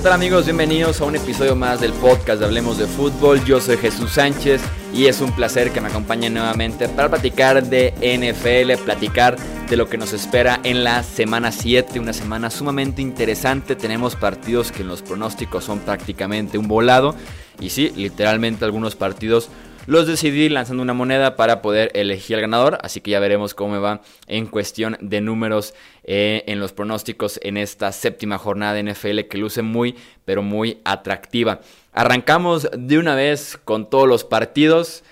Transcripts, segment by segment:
¿Qué tal amigos? Bienvenidos a un episodio más del podcast de Hablemos de Fútbol. Yo soy Jesús Sánchez y es un placer que me acompañen nuevamente para platicar de NFL, platicar de lo que nos espera en la semana 7, una semana sumamente interesante. Tenemos partidos que en los pronósticos son prácticamente un volado y sí, literalmente algunos partidos los decidí lanzando una moneda para poder elegir al ganador, así que ya veremos cómo me va en cuestión de números eh, en los pronósticos en esta séptima jornada de NFL que luce muy, pero muy atractiva. Arrancamos de una vez con todos los partidos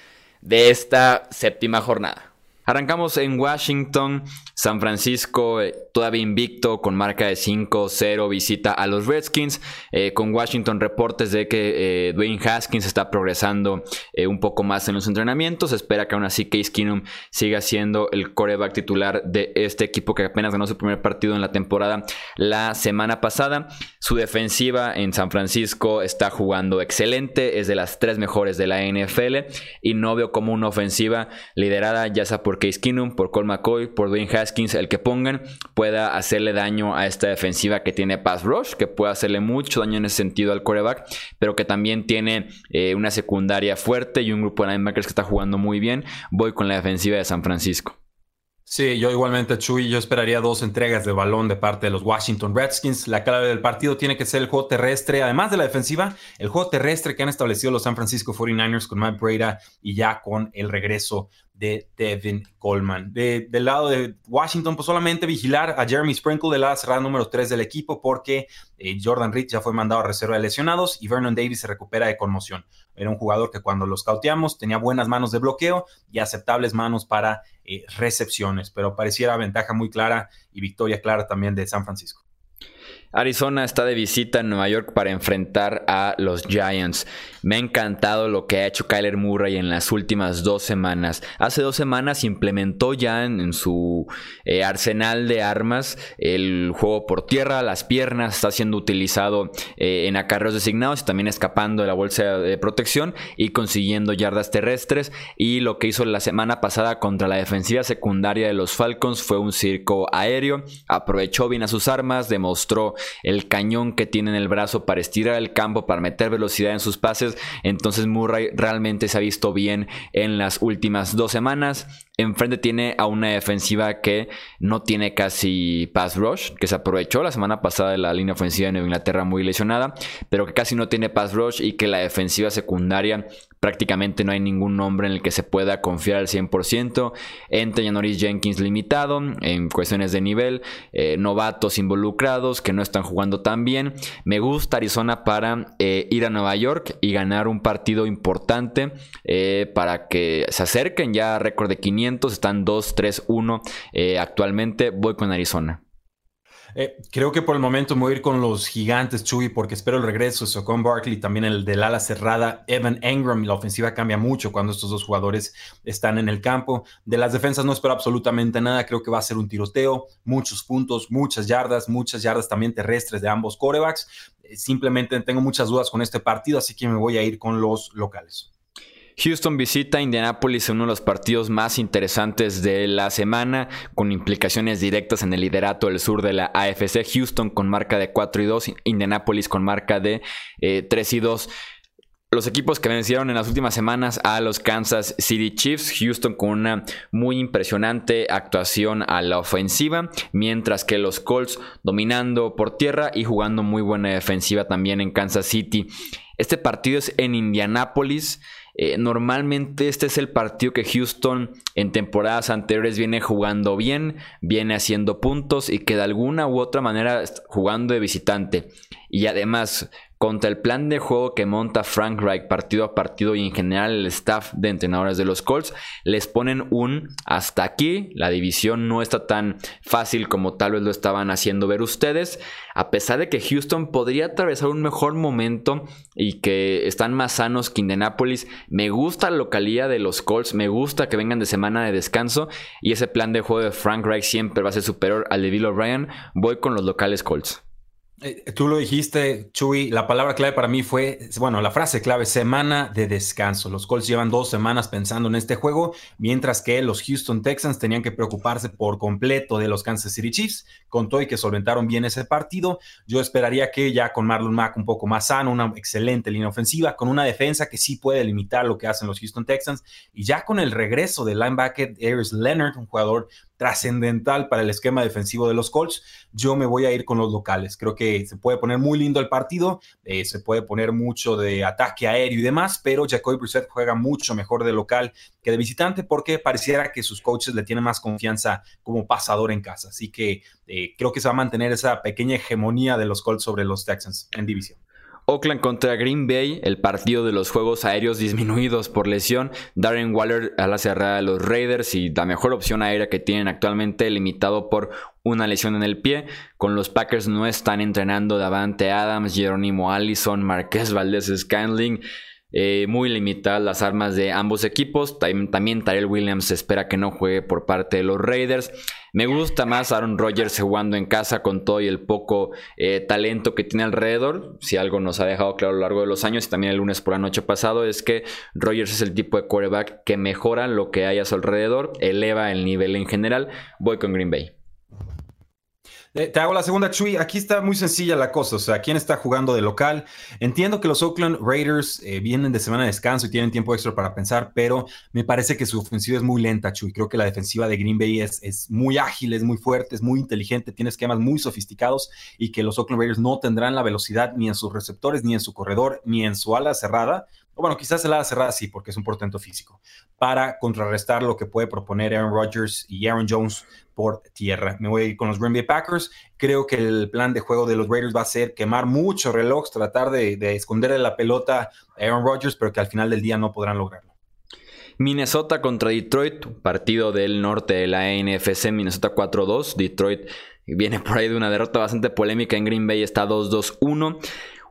de esta séptima jornada. Arrancamos en Washington, San Francisco eh, todavía invicto con marca de 5-0 visita a los Redskins. Eh, con Washington reportes de que eh, Dwayne Haskins está progresando un poco más en los entrenamientos. espera que aún así Case Keenum siga siendo el coreback titular de este equipo que apenas ganó su primer partido en la temporada la semana pasada. Su defensiva en San Francisco está jugando excelente, es de las tres mejores de la NFL y no veo como una ofensiva liderada ya sea por Case Keenum, por Cole McCoy, por Dwayne Haskins, el que pongan, pueda hacerle daño a esta defensiva que tiene pass rush, que puede hacerle mucho daño en ese sentido al quarterback, pero que también tiene eh, una secundaria fuerte y un grupo de linebackers que está jugando muy bien. Voy con la defensiva de San Francisco. Sí, yo igualmente, Chuy, yo esperaría dos entregas de balón de parte de los Washington Redskins. La clave del partido tiene que ser el juego terrestre, además de la defensiva, el juego terrestre que han establecido los San Francisco 49ers con Matt Breda y ya con el regreso de Devin Coleman. del lado de Washington, pues solamente vigilar a Jeremy Sprinkle de la cerrada número 3 del equipo porque eh, Jordan Reed ya fue mandado a reserva de lesionados y Vernon Davis se recupera de conmoción. Era un jugador que cuando los cauteamos tenía buenas manos de bloqueo y aceptables manos para eh, recepciones, pero pareciera ventaja muy clara y victoria clara también de San Francisco. Arizona está de visita en Nueva York para enfrentar a los Giants. Me ha encantado lo que ha hecho Kyler Murray en las últimas dos semanas. Hace dos semanas implementó ya en, su eh, arsenal de armas el juego por tierra, las piernas, está siendo utilizado eh, en acarreos designados y también escapando de la bolsa de protección y consiguiendo yardas terrestres. Y lo que hizo la semana pasada contra la defensiva secundaria de los Falcons fue un circo aéreo. Aprovechó bien a sus armas, demostró el cañón que tiene en el brazo para estirar el campo, para meter velocidad en sus pases. Entonces Murray realmente se ha visto bien en las últimas dos semanas. Enfrente tiene a una defensiva que no tiene casi pass rush, que se aprovechó la semana pasada de la línea ofensiva de Inglaterra muy lesionada, pero que casi no tiene pass rush y que la defensiva secundaria prácticamente no hay ningún nombre en el que se pueda confiar al 100%. Entra Janoris Jenkins limitado en cuestiones de nivel, eh, novatos involucrados que no están jugando tan bien. Me gusta Arizona para eh, ir a Nueva York y ganar un partido importante eh, para que se acerquen ya a récord de 500. Están 2-3-1 actualmente. Voy con Arizona. Eh, creo que por el momento me voy a ir con los gigantes, Chuy, porque espero el regreso de Socon Barkley, también el del ala cerrada, Evan Engram. La ofensiva cambia mucho cuando estos dos jugadores están en el campo. De las defensas no espero absolutamente nada. Creo que va a ser un tiroteo, muchos puntos, muchas yardas, muchas yardas también terrestres de ambos corebacks. Eh, simplemente tengo muchas dudas con este partido, así que me voy a ir con los locales. Houston visita Indianapolis en uno de los partidos más interesantes de la semana, con implicaciones directas en el liderato del sur de la AFC. Houston con marca de 4 y 2, Indianapolis con marca de 3 eh, y 2. Los equipos que vencieron en las últimas semanas a los Kansas City Chiefs, Houston con una muy impresionante actuación a la ofensiva, mientras que los Colts dominando por tierra y jugando muy buena defensiva también en Kansas City. Este partido es en Indianapolis. Eh, normalmente este es el partido que Houston en temporadas anteriores viene jugando bien, viene haciendo puntos y que de alguna u otra manera jugando de visitante. Y además contra el plan de juego que monta Frank Reich partido a partido y en general el staff de entrenadores de los Colts, les ponen un hasta aquí. La división no está tan fácil como tal vez lo estaban haciendo ver ustedes. A pesar de que Houston podría atravesar un mejor momento y que están más sanos que Indianapolis, me gusta la localidad de los Colts, me gusta que vengan de semana de descanso y ese plan de juego de Frank Reich siempre va a ser superior al de Bill O'Brien. Voy con los locales Colts. Eh, tú lo dijiste, Chuy, la palabra clave para mí fue, bueno, la frase clave, semana de descanso. Los Colts llevan dos semanas pensando en este juego, mientras que los Houston Texans tenían que preocuparse por completo de los Kansas City Chiefs, con todo y que solventaron bien ese partido. Yo esperaría que ya con Marlon Mack un poco más sano, una excelente línea ofensiva, con una defensa que sí puede limitar lo que hacen los Houston Texans, y ya con el regreso del linebacker Aries Leonard, un jugador trascendental para el esquema defensivo de los Colts, yo me voy a ir con los locales. Creo que se puede poner muy lindo el partido, eh, se puede poner mucho de ataque aéreo y demás, pero Jacoby Brissett juega mucho mejor de local que de visitante porque pareciera que sus coaches le tienen más confianza como pasador en casa. Así que eh, creo que se va a mantener esa pequeña hegemonía de los Colts sobre los Texans en división. Oakland contra Green Bay, el partido de los juegos aéreos disminuidos por lesión. Darren Waller a la cerrada de los Raiders y la mejor opción aérea que tienen actualmente, limitado por una lesión en el pie. Con los Packers no están entrenando Davante Adams, Jerónimo Allison, Marqués Valdez Scanling. Eh, muy limitadas las armas de ambos equipos. También Tyrell Williams espera que no juegue por parte de los Raiders. Me gusta más Aaron Rodgers jugando en casa con todo y el poco eh, talento que tiene alrededor. Si algo nos ha dejado claro a lo largo de los años y también el lunes por la noche pasado es que Rodgers es el tipo de quarterback que mejora lo que hay a su alrededor, eleva el nivel en general. Voy con Green Bay. Eh, te hago la segunda, Chuy. Aquí está muy sencilla la cosa. O sea, ¿quién está jugando de local? Entiendo que los Oakland Raiders eh, vienen de semana de descanso y tienen tiempo extra para pensar, pero me parece que su ofensiva es muy lenta, Chuy. Creo que la defensiva de Green Bay es, es muy ágil, es muy fuerte, es muy inteligente, tiene esquemas muy sofisticados y que los Oakland Raiders no tendrán la velocidad ni en sus receptores, ni en su corredor, ni en su ala cerrada bueno, quizás el ala cerrada sí, porque es un portento físico, para contrarrestar lo que puede proponer Aaron Rodgers y Aaron Jones por tierra. Me voy con los Green Bay Packers. Creo que el plan de juego de los Raiders va a ser quemar mucho reloj, tratar de, de esconderle la pelota a Aaron Rodgers, pero que al final del día no podrán lograrlo. Minnesota contra Detroit, partido del norte de la NFC, Minnesota 4-2. Detroit viene por ahí de una derrota bastante polémica en Green Bay, está 2-2-1.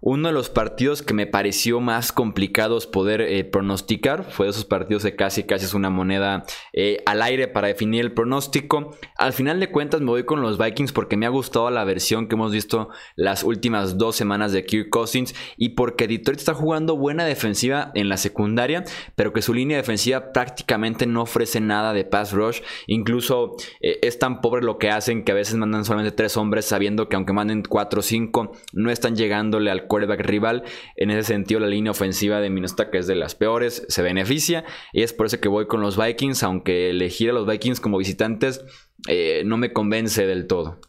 Uno de los partidos que me pareció más complicados poder eh, pronosticar fue de esos partidos de casi casi es una moneda eh, al aire para definir el pronóstico. Al final de cuentas me voy con los Vikings porque me ha gustado la versión que hemos visto las últimas dos semanas de Kirk Cousins y porque Detroit está jugando buena defensiva en la secundaria, pero que su línea defensiva prácticamente no ofrece nada de pass rush. Incluso eh, es tan pobre lo que hacen que a veces mandan solamente tres hombres sabiendo que aunque manden cuatro o cinco no están llegándole al rival. En ese sentido, la línea ofensiva de Minnesota, que es de las peores, se beneficia. Y es por eso que voy con los Vikings, aunque elegir a los Vikings como visitantes eh, no me convence del todo.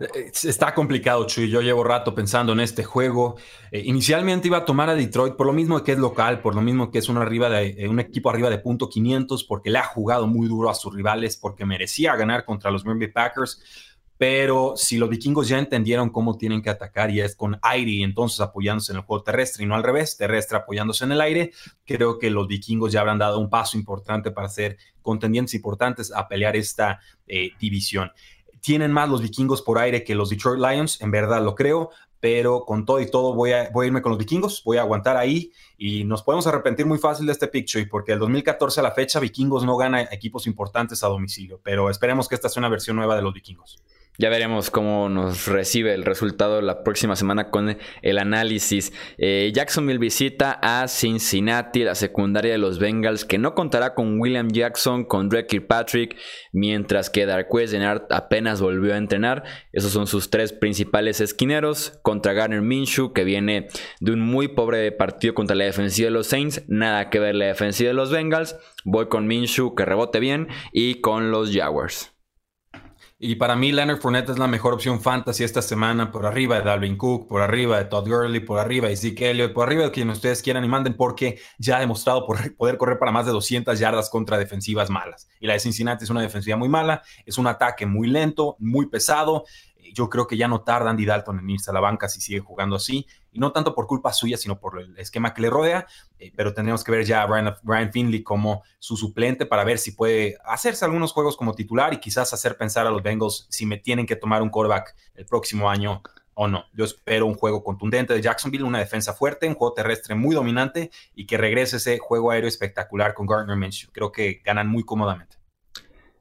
Eh, está complicado, Chuy. Yo llevo rato pensando en este juego. Eh, inicialmente iba a tomar a Detroit por lo mismo que es local, por lo mismo que es un, arriba de, un equipo arriba de punto 500, porque le ha jugado muy duro a sus rivales, porque merecía ganar contra los Green Bay Packers pero si los vikingos ya entendieron cómo tienen que atacar y es con aire y entonces apoyándose en el juego terrestre y no al revés, terrestre apoyándose en el aire, creo que los vikingos ya habrán dado un paso importante para ser contendientes importantes a pelear esta eh, división. Tienen más los vikingos por aire que los Detroit Lions, en verdad lo creo, pero con todo y todo voy a, irme con los vikingos, voy a aguantar ahí y nos podemos arrepentir muy fácil de este picture porque el 2014 a la fecha vikingos no gana equipos importantes a domicilio, pero esperemos que esta sea una versión nueva de los vikingos. Ya veremos cómo nos recibe el resultado la próxima semana con el análisis. Eh, Jacksonville visita a Cincinnati, la secundaria de los Bengals, que no contará con William Jackson, con Drake Kirkpatrick, mientras que Darquez Denard apenas volvió a entrenar. Esos son sus tres principales esquineros. Contra Garner Minshew, que viene de un muy pobre partido contra la defensiva de los Saints. Nada que ver la defensiva de los Bengals. Voy con Minshew, que rebote bien, y con los Jaguars. Y para mí, Leonard Fournette es la mejor opción fantasy esta semana, por arriba de Dalvin Cook, por arriba de Todd Gurley, por arriba de Zeke Elliott, por arriba de quien ustedes quieran y manden, porque ya ha demostrado poder correr para más de 200 yardas contra defensivas malas. Y la de Cincinnati es una defensiva muy mala, es un ataque muy lento, muy pesado, yo creo que ya no tarda Andy Dalton en irse a la banca si sigue jugando así, y no tanto por culpa suya, sino por el esquema que le rodea, eh, pero tendremos que ver ya a Brian, Finley como su suplente para ver si puede hacerse algunos juegos como titular y quizás hacer pensar a los Bengals si me tienen que tomar un quarterback el próximo año o no. Yo espero un juego contundente de Jacksonville, una defensa fuerte, un juego terrestre muy dominante y que regrese ese juego aéreo espectacular con Gardner Minshew. Creo que ganan muy cómodamente.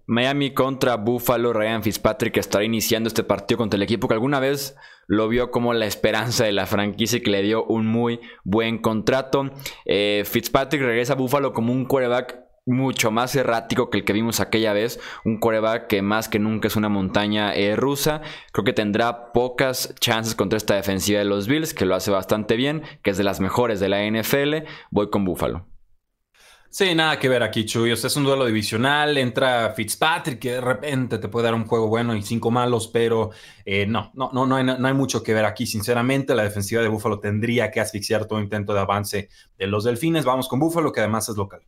Miami contra Buffalo, Ryan Fitzpatrick estará iniciando este partido contra el equipo que alguna vez lo vio como la esperanza de la franquicia y que le dio un muy buen contrato. Eh, Fitzpatrick regresa a Buffalo como un quarterback mucho más errático que el que vimos aquella vez. Un quarterback que más que nunca es una montaña eh, rusa. Creo que tendrá pocas chances contra esta defensiva de los Bills, que lo hace bastante bien, que es de las mejores de la NFL. Voy con Buffalo. Sí, nada que ver aquí, Chuy. O sea, es un duelo divisional. Entra Fitzpatrick, que de repente te puede dar un juego bueno y cinco malos, pero eh, no, no, no, no hay, no hay mucho que ver aquí. Sinceramente, la defensiva de Buffalo tendría que asfixiar todo intento de avance de los Delfines. Vamos con Buffalo, que además es local.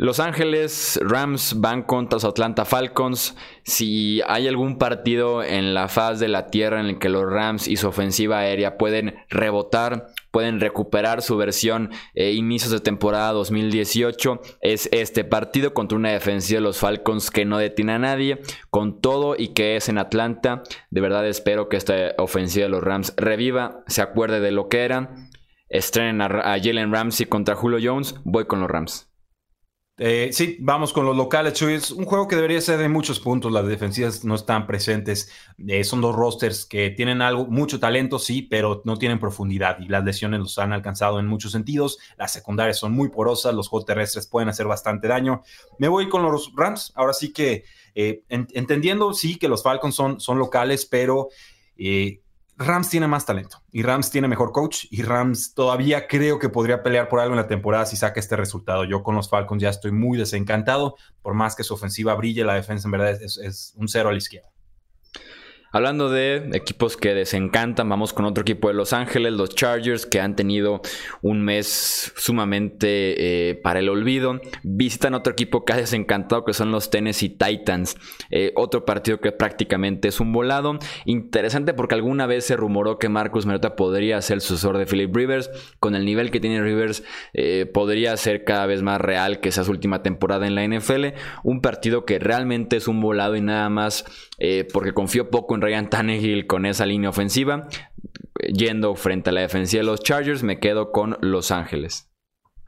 Los Ángeles Rams van contra los Atlanta Falcons. Si hay algún partido en la faz de la tierra en el que los Rams y su ofensiva aérea pueden rebotar, pueden recuperar su versión eh, inicios de temporada 2018, es este partido contra una defensiva de los Falcons que no detiene a nadie, con todo y que es en Atlanta. De verdad espero que esta ofensiva de los Rams reviva, se acuerde de lo que era. Estrenen a, a Jalen Ramsey contra Julio Jones. Voy con los Rams. Eh, sí, vamos con los locales, Chuy. Es un juego que debería ser de muchos puntos. Las defensivas no están presentes. Eh, son dos rosters que tienen algo, mucho talento, sí, pero no tienen profundidad y las lesiones los han alcanzado en muchos sentidos. Las secundarias son muy porosas, los juegos terrestres pueden hacer bastante daño. Me voy con los Rams. Ahora sí que, eh, entendiendo, sí, que los Falcons son, son locales, pero Rams tiene más talento y Rams tiene mejor coach y Rams todavía creo que podría pelear por algo en la temporada si saca este resultado. Yo con los Falcons ya estoy muy desencantado, por más que su ofensiva brille, la defensa en verdad es, es un cero a la izquierda. Hablando de equipos que desencantan, vamos con otro equipo de Los Ángeles, los Chargers, que han tenido un mes sumamente eh, para el olvido. Visitan otro equipo que ha desencantado, que son los Tennessee Titans. Eh, otro partido que prácticamente es un volado. Interesante porque alguna vez se rumoró que Marcus Mariota podría ser el sucesor de Philip Rivers. Con el nivel que tiene Rivers, eh, podría ser cada vez más real que sea su última temporada en la NFL. Un partido que realmente es un volado y nada más porque confío poco en Ryan Tannehill con esa línea ofensiva. Yendo frente a la defensiva de los Chargers, me quedo con Los Ángeles.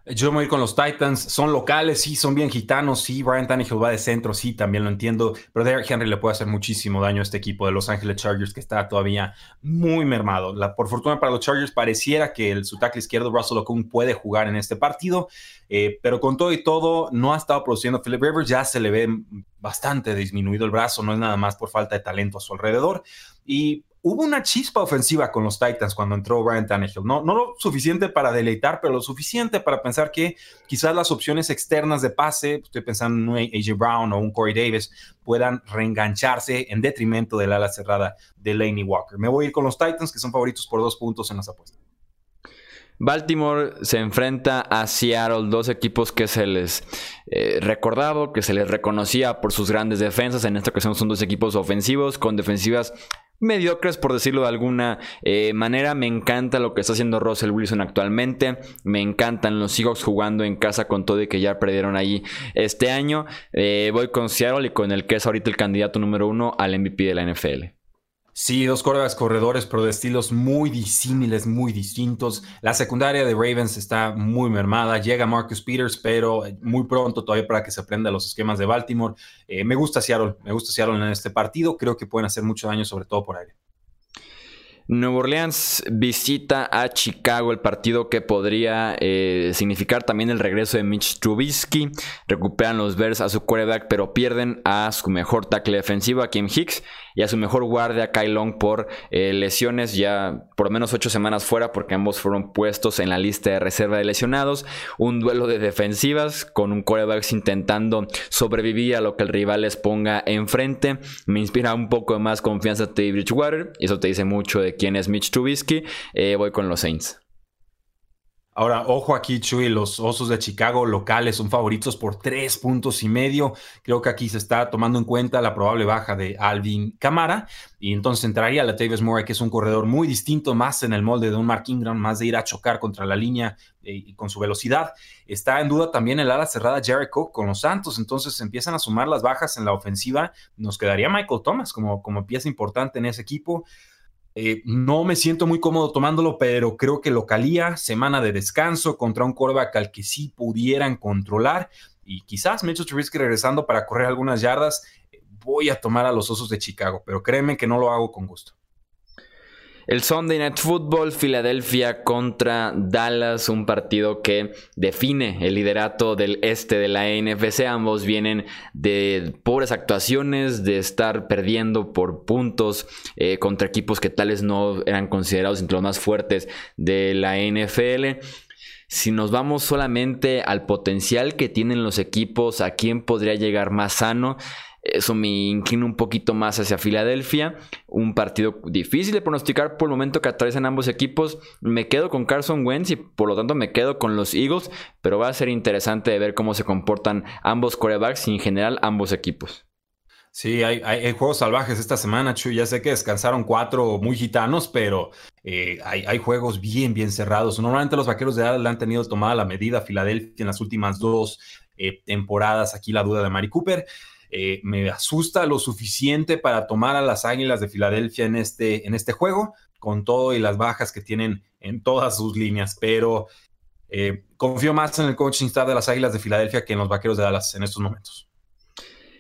Yo me voy con los Titans. Son locales, sí, son bien gitanos, sí. Brian Tannehill va de centro, sí, también lo entiendo. Pero Derrick Henry le puede hacer muchísimo daño a este equipo de Los Ángeles Chargers que está todavía muy mermado. La, por fortuna para los Chargers, pareciera que el, su tackle izquierdo, Russell Okung, puede jugar en este partido. Eh, pero con todo y todo, no ha estado produciendo Philip Rivers. Ya se le ve bastante disminuido el brazo. No es nada más por falta de talento a su alrededor. Y hubo una chispa ofensiva con los Titans cuando entró Brian Tannehill. No, no lo suficiente para deleitar, pero lo suficiente para pensar que quizás las opciones externas de pase, estoy pensando en un AJ Brown o un Corey Davis, puedan reengancharse en detrimento del ala cerrada de Laney Walker. Me voy a ir con los Titans, que son favoritos por dos puntos en las apuestas. Baltimore se enfrenta a Seattle, dos equipos que se les eh, recordaba, que se les reconocía por sus grandes defensas. En esta ocasión son dos equipos ofensivos con defensivas mediocres, por decirlo de alguna eh, manera. Me encanta lo que está haciendo Russell Wilson actualmente. Me encantan los Seahawks jugando en casa con todo y que ya perdieron ahí este año. Eh, voy con Seattle y con el que es ahorita el candidato número uno al MVP de la NFL. Sí, dos corredores corredores, pero de estilos muy disímiles, muy distintos. La secundaria de Ravens está muy mermada. Llega Marcus Peters, pero muy pronto todavía para que se aprenda los esquemas de Baltimore. Eh, me gusta Seattle, me gusta Seattle en este partido. Creo que pueden hacer mucho daño, sobre todo por aire. Nuevo Orleans visita a Chicago, el partido que podría eh, significar también el regreso de Mitch Trubisky. Recuperan los Bears a su quarterback, pero pierden a su mejor tackle defensivo, a Kim Hicks, y a su mejor guardia, Kyle Long, por eh, lesiones, ya por menos ocho semanas fuera, porque ambos fueron puestos en la lista de reserva de lesionados. Un duelo de defensivas con un quarterback intentando sobrevivir a lo que el rival les ponga enfrente. Me inspira un poco más confianza de Bridgewater, y eso te dice mucho de quién es Mitch Trubisky, eh, voy con los Saints. Ahora, ojo aquí, Chuy, los Osos de Chicago locales son favoritos por tres puntos y medio. Creo que aquí se está tomando en cuenta la probable baja de Alvin Camara y entonces entraría la Tavis Murray, que es un corredor muy distinto, más en el molde de un Mark Ingram, más de ir a chocar contra la línea eh, y con su velocidad. Está en duda también el ala cerrada Jared Cook con los Santos, entonces empiezan a sumar las bajas en la ofensiva. Nos quedaría Michael Thomas como, como pieza importante en ese equipo. Eh, no me siento muy cómodo tomándolo, pero creo que localía, semana de descanso contra un coreback al que sí pudieran controlar. y quizás Mitchell Trubisky regresando para correr algunas yardas, voy a tomar a los Osos de Chicago, pero créeme que no lo hago con gusto. El Sunday Night Football, Filadelfia contra Dallas, un partido que define el liderato del este de la NFC. Ambos vienen de pobres actuaciones, de estar perdiendo por puntos eh, contra equipos que tales no eran considerados entre los más fuertes de la NFL. Si nos vamos solamente al potencial que tienen los equipos, a quién podría llegar más sano, eso me inclina un poquito más hacia Filadelfia. Un partido difícil de pronosticar por el momento que atraviesan ambos equipos. Me quedo con Carson Wentz y por lo tanto me quedo con los Eagles. Pero va a ser interesante de ver cómo se comportan ambos corebacks y en general ambos equipos. Sí, hay, juegos salvajes esta semana, Chuy. Ya sé que descansaron cuatro muy gitanos, pero eh, hay, juegos bien, bien cerrados. Normalmente los vaqueros de Dallas han tenido tomada la medida a Filadelfia en las últimas dos eh, temporadas. Aquí la duda de Mari Cooper. Eh, me asusta lo suficiente para tomar a las Águilas de Filadelfia en este, en este juego, con todo y las bajas que tienen en todas sus líneas, pero eh, confío más en el coaching staff de las Águilas de Filadelfia que en los Vaqueros de Dallas en estos momentos.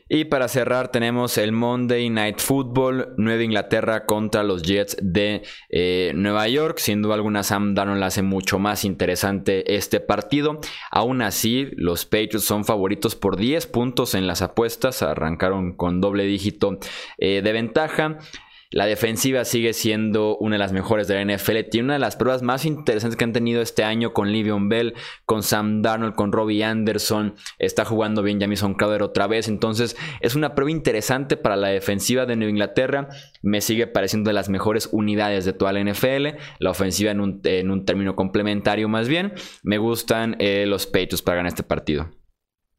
Y para cerrar tenemos el Monday Night Football, Nueva Inglaterra contra los Jets de eh, Nueva York. Sin duda alguna Sam Darnold hace mucho más interesante este partido. Aún así, los Patriots son favoritos por 10 puntos en las apuestas. Arrancaron con doble dígito eh, de ventaja. La defensiva sigue siendo una de las mejores de la NFL. Tiene una de las pruebas más interesantes que han tenido este año con Livion Bell, con Sam Darnold, con Robbie Anderson. Está jugando bien Jamison Crowder otra vez. Entonces es una prueba interesante para la defensiva de Nueva Inglaterra. Me sigue pareciendo de las mejores unidades de toda la NFL. La ofensiva en un, término complementario más bien. Me gustan eh, los Patriots para ganar este partido.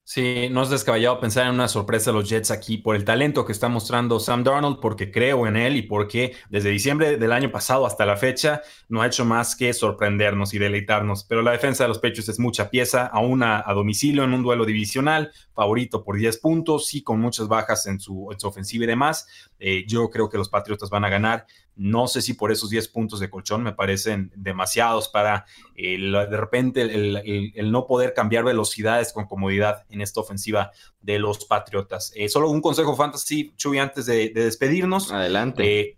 Sí, no es descabellado pensar en una sorpresa de los Jets aquí por el talento que está mostrando Sam Darnold, porque creo en él y porque desde diciembre del año pasado hasta la fecha no ha hecho más que sorprendernos y deleitarnos. Pero la defensa de los Patriots es mucha pieza, aún a, a domicilio en un duelo divisional, favorito por 10 puntos y con muchas bajas en su, ofensiva y demás. Eh, yo creo que los Patriotas van a ganar. No sé si por esos 10 puntos de colchón me parecen demasiados para de repente el, no poder cambiar velocidades con comodidad en esta ofensiva de los Patriotas. Eh, solo un consejo fantasy, Chuy, antes de, despedirnos. Adelante. Eh,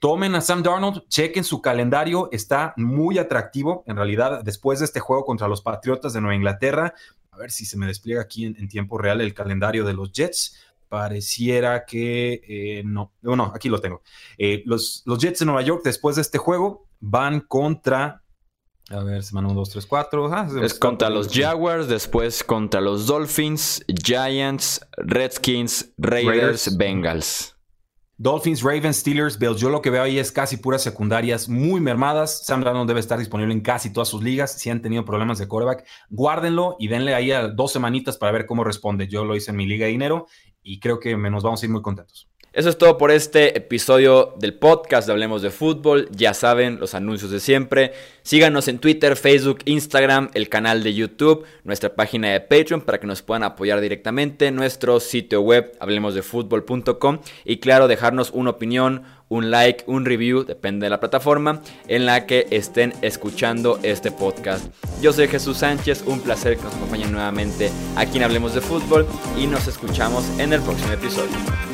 tomen a Sam Darnold, chequen su calendario, está muy atractivo. En realidad, después de este juego contra los Patriotas de Nueva Inglaterra, a ver si se me despliega aquí en tiempo real el calendario de los Jets pareciera que eh, no, no, aquí lo tengo. Eh, los, los, Jets de Nueva York, después de este juego, van contra. A ver, semana 1, 2, 3, 4. es contra los Jaguars, después contra los Dolphins, Giants, Redskins, Raiders, Bengals. Dolphins, Ravens, Steelers, Bills. Yo lo que veo ahí es casi puras secundarias muy mermadas. Sam Darnold debe estar disponible en casi todas sus ligas. Si han tenido problemas de quarterback, guárdenlo y denle ahí a dos semanitas para ver cómo responde. Yo lo hice en mi liga de dinero y creo que nos vamos a ir muy contentos. Eso es todo por este episodio del podcast de Hablemos de Fútbol. Ya saben, los anuncios de siempre. Síganos en Twitter, Facebook, Instagram, el canal de YouTube, nuestra página de Patreon para que nos puedan apoyar directamente, nuestro sitio web, hablemosdefutbol.com y claro, dejarnos una opinión, un like, un review, depende de la plataforma en la que estén escuchando este podcast. Yo soy Jesús Sánchez, un placer que nos acompañen nuevamente aquí en Hablemos de Fútbol y nos escuchamos en el próximo episodio.